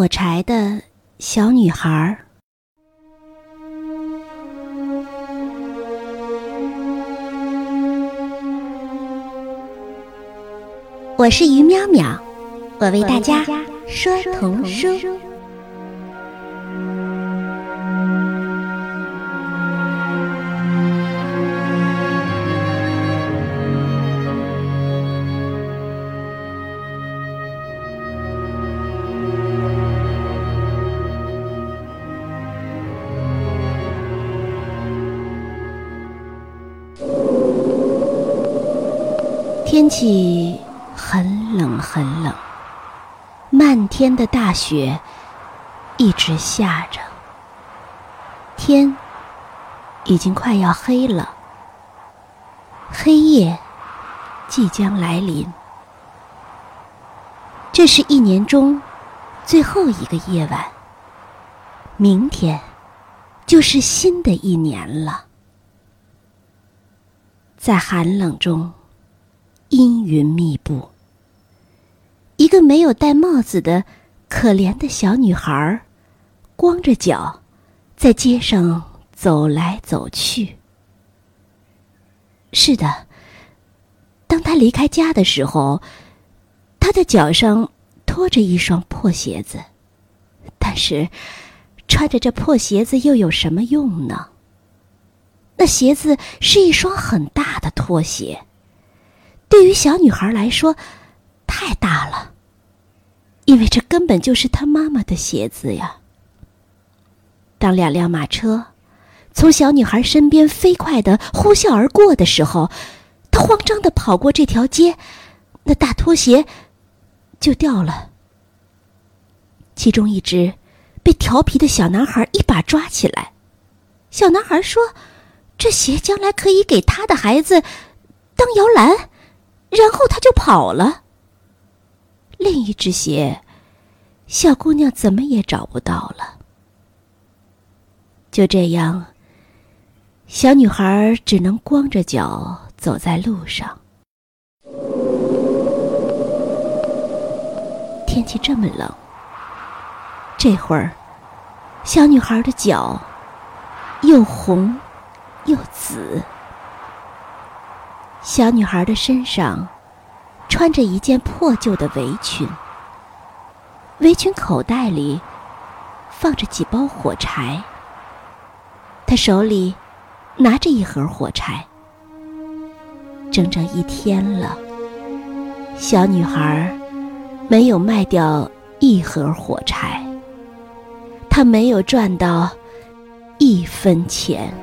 火柴的小女孩儿。我是于淼淼，我为大家说童书。天气很冷很冷，漫天的大雪一直下着，天已经快要黑了，黑夜即将来临。这是一年中最后一个夜晚，明天就是新的一年了。在寒冷中。阴云密布。一个没有戴帽子的可怜的小女孩，光着脚，在街上走来走去。是的，当她离开家的时候，她的脚上拖着一双破鞋子。但是，穿着这破鞋子又有什么用呢？那鞋子是一双很大的拖鞋。对于小女孩来说，太大了，因为这根本就是她妈妈的鞋子呀。当两辆马车从小女孩身边飞快的呼啸而过的时候，她慌张的跑过这条街，那大拖鞋就掉了。其中一只被调皮的小男孩一把抓起来，小男孩说：“这鞋将来可以给他的孩子当摇篮。”然后他就跑了。另一只鞋，小姑娘怎么也找不到了。就这样，小女孩只能光着脚走在路上。天气这么冷，这会儿，小女孩的脚又红又紫。小女孩的身上穿着一件破旧的围裙，围裙口袋里放着几包火柴。她手里拿着一盒火柴，整整一天了，小女孩没有卖掉一盒火柴，她没有赚到一分钱。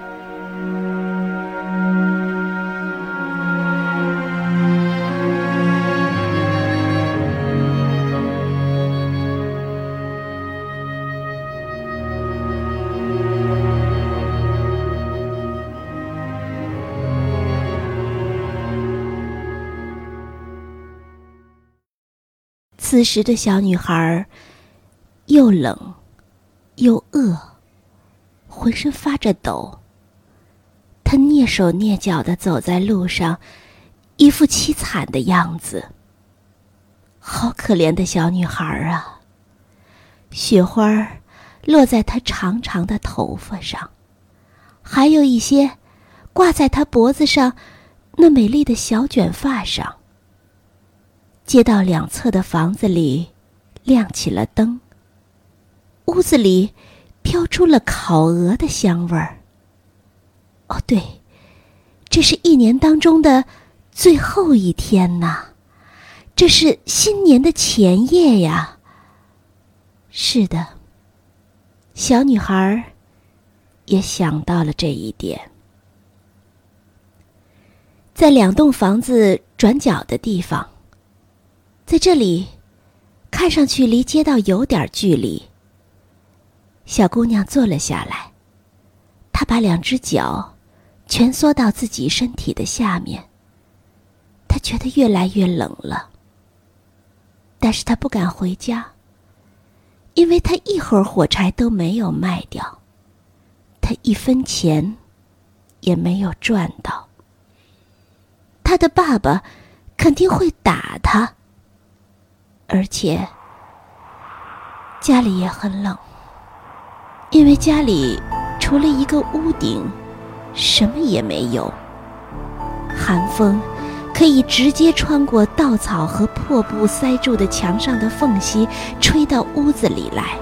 此时的小女孩又冷又饿，浑身发着抖。她蹑手蹑脚的走在路上，一副凄惨的样子。好可怜的小女孩啊！雪花落在她长长的头发上，还有一些挂在她脖子上那美丽的小卷发上。街道两侧的房子里亮起了灯。屋子里飘出了烤鹅的香味儿。哦，对，这是一年当中的最后一天呐，这是新年的前夜呀。是的，小女孩也想到了这一点。在两栋房子转角的地方。在这里，看上去离街道有点距离。小姑娘坐了下来，她把两只脚蜷缩到自己身体的下面。她觉得越来越冷了，但是她不敢回家，因为她一盒火柴都没有卖掉，她一分钱也没有赚到。她的爸爸肯定会打她。而且，家里也很冷，因为家里除了一个屋顶，什么也没有。寒风可以直接穿过稻草和破布塞住的墙上的缝隙，吹到屋子里来。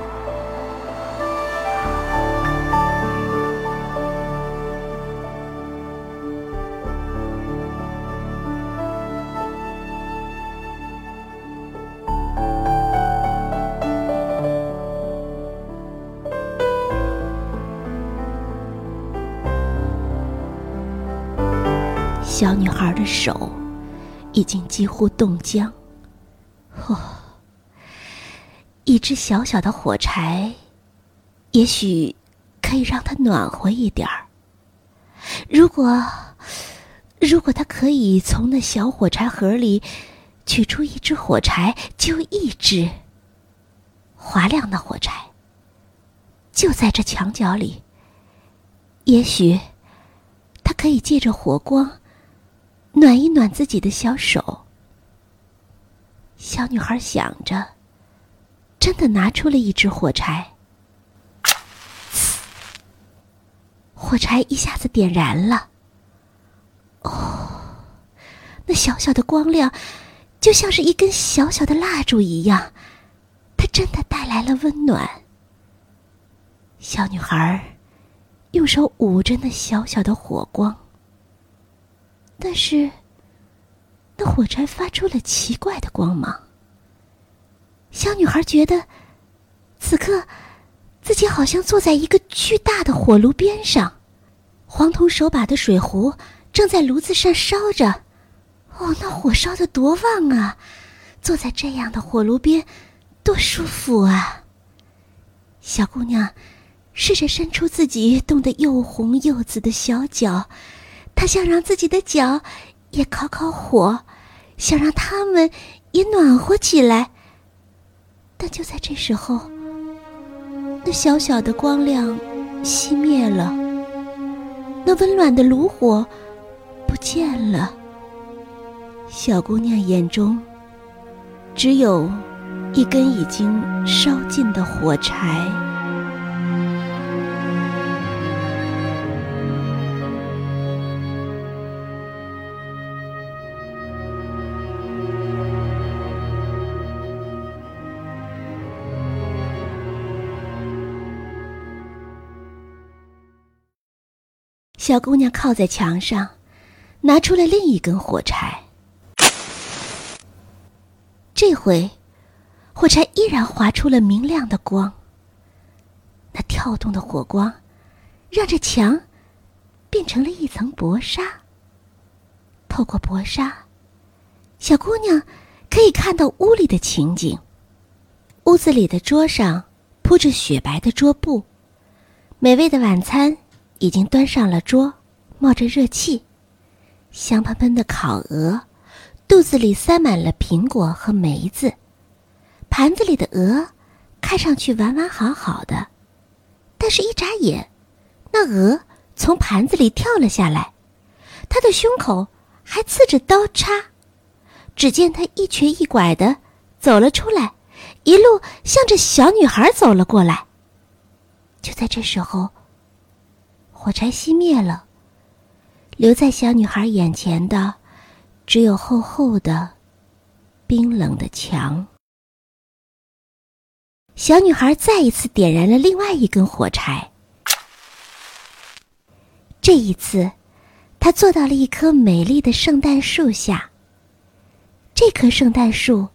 小女孩的手已经几乎冻僵。哦，一只小小的火柴，也许可以让她暖和一点儿。如果，如果她可以从那小火柴盒里取出一支火柴，就一支。划亮的火柴就在这墙角里。也许，她可以借着火光。暖一暖自己的小手，小女孩想着，真的拿出了一支火柴。火柴一下子点燃了。哦，那小小的光亮，就像是一根小小的蜡烛一样，它真的带来了温暖。小女孩用手捂着那小小的火光。但是，那火柴发出了奇怪的光芒。小女孩觉得，此刻自己好像坐在一个巨大的火炉边上，黄铜手把的水壶正在炉子上烧着。哦，那火烧的多旺啊！坐在这样的火炉边，多舒服啊！小姑娘试着伸出自己冻得又红又紫的小脚。他想让自己的脚也烤烤火，想让他们也暖和起来。但就在这时候，那小小的光亮熄灭了，那温暖的炉火不见了。小姑娘眼中只有一根已经烧尽的火柴。小姑娘靠在墙上，拿出了另一根火柴。这回，火柴依然划出了明亮的光。那跳动的火光，让这墙变成了一层薄纱。透过薄纱，小姑娘可以看到屋里的情景。屋子里的桌上铺着雪白的桌布，美味的晚餐。已经端上了桌，冒着热气，香喷喷的烤鹅，肚子里塞满了苹果和梅子，盘子里的鹅看上去完完好好的，但是，一眨眼，那鹅从盘子里跳了下来，它的胸口还刺着刀叉，只见它一瘸一拐的走了出来，一路向着小女孩走了过来。就在这时候。火柴熄灭了，留在小女孩眼前的，只有厚厚的、冰冷的墙。小女孩再一次点燃了另外一根火柴。这一次，她坐到了一棵美丽的圣诞树下。这棵圣诞树，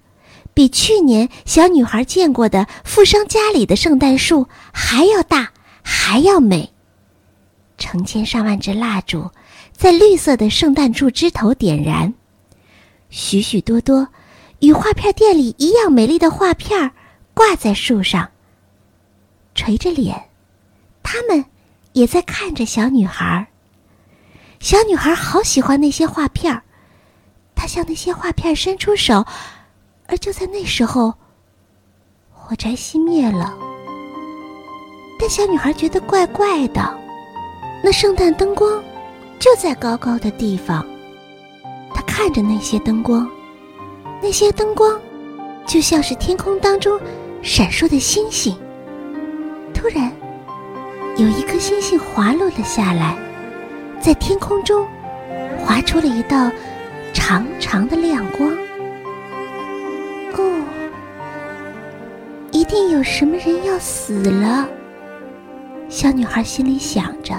比去年小女孩见过的富商家里的圣诞树还要大，还要美。成千上万支蜡烛在绿色的圣诞树枝头点燃，许许多多与画片店里一样美丽的画片挂在树上。垂着脸，他们也在看着小女孩。小女孩好喜欢那些画片她向那些画片伸出手，而就在那时候，火柴熄灭了。但小女孩觉得怪怪的。那圣诞灯光就在高高的地方，他看着那些灯光，那些灯光就像是天空当中闪烁的星星。突然，有一颗星星滑落了下来，在天空中划出了一道长长的亮光。哦，一定有什么人要死了。小女孩心里想着，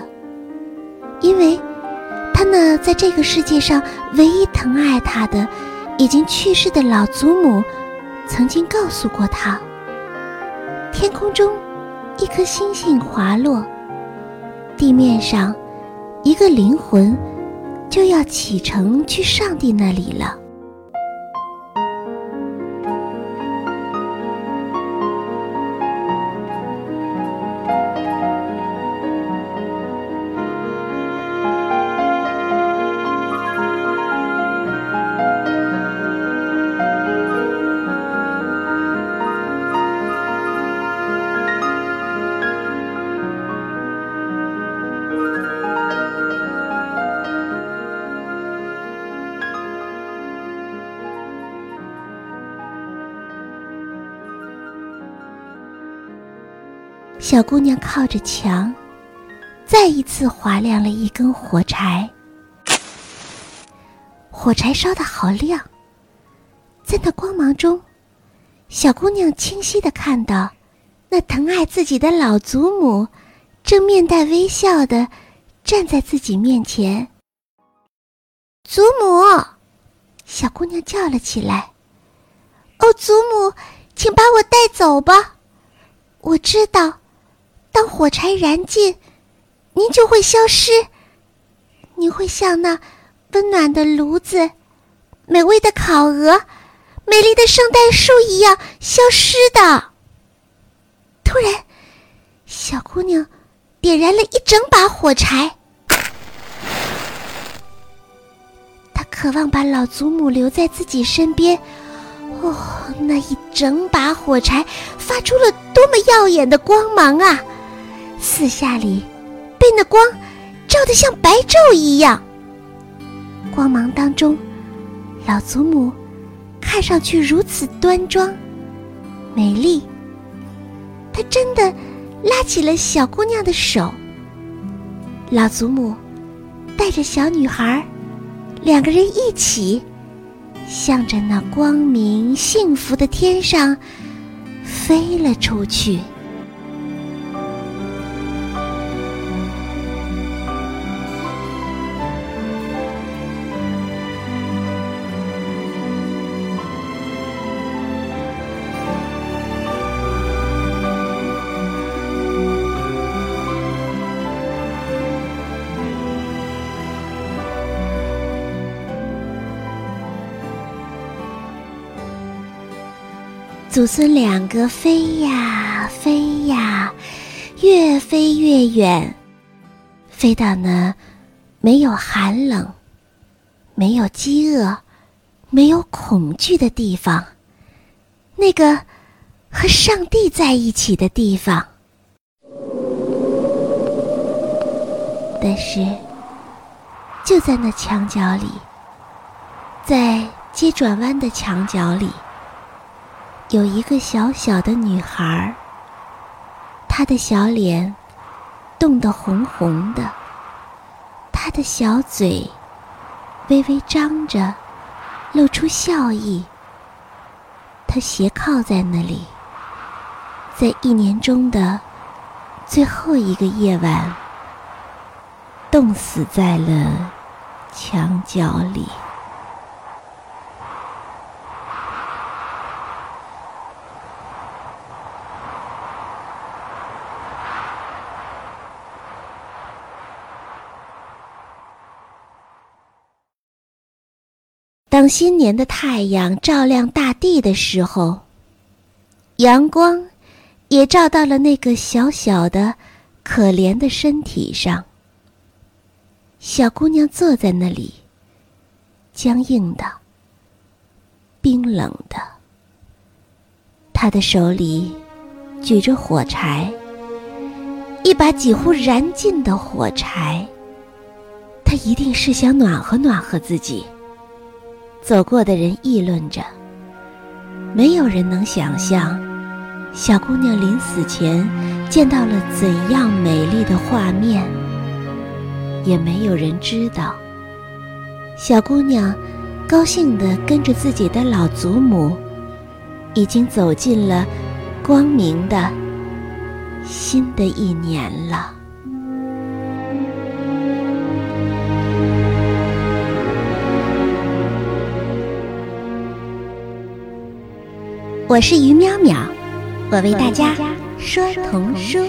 因为他那在这个世界上唯一疼爱他的、已经去世的老祖母，曾经告诉过他：天空中。一颗星星滑落，地面上，一个灵魂就要启程去上帝那里了。小姑娘靠着墙，再一次划亮了一根火柴。火柴烧得好亮，在那光芒中，小姑娘清晰的看到，那疼爱自己的老祖母，正面带微笑的站在自己面前。祖母，小姑娘叫了起来：“哦，祖母，请把我带走吧，我知道。”当火柴燃尽，您就会消失。您会像那温暖的炉子、美味的烤鹅、美丽的圣诞树一样消失的。突然，小姑娘点燃了一整把火柴，她渴望把老祖母留在自己身边。哦，那一整把火柴发出了多么耀眼的光芒啊！四下里被那光照得像白昼一样。光芒当中，老祖母看上去如此端庄、美丽。她真的拉起了小姑娘的手。老祖母带着小女孩，两个人一起向着那光明幸福的天上飞了出去。祖孙两个飞呀飞呀，越飞越远，飞到那没有寒冷、没有饥饿、没有恐惧的地方，那个和上帝在一起的地方。但是，就在那墙角里，在街转弯的墙角里。有一个小小的女孩，她的小脸冻得红红的，她的小嘴微微张着，露出笑意。她斜靠在那里，在一年中的最后一个夜晚，冻死在了墙角里。当新年的太阳照亮大地的时候，阳光也照到了那个小小的、可怜的身体上。小姑娘坐在那里，僵硬的、冰冷的，她的手里举着火柴，一把几乎燃尽的火柴。她一定是想暖和暖和自己。走过的人议论着，没有人能想象，小姑娘临死前见到了怎样美丽的画面，也没有人知道。小姑娘高兴地跟着自己的老祖母，已经走进了光明的新的一年了。我是于淼淼，我为大家说童书。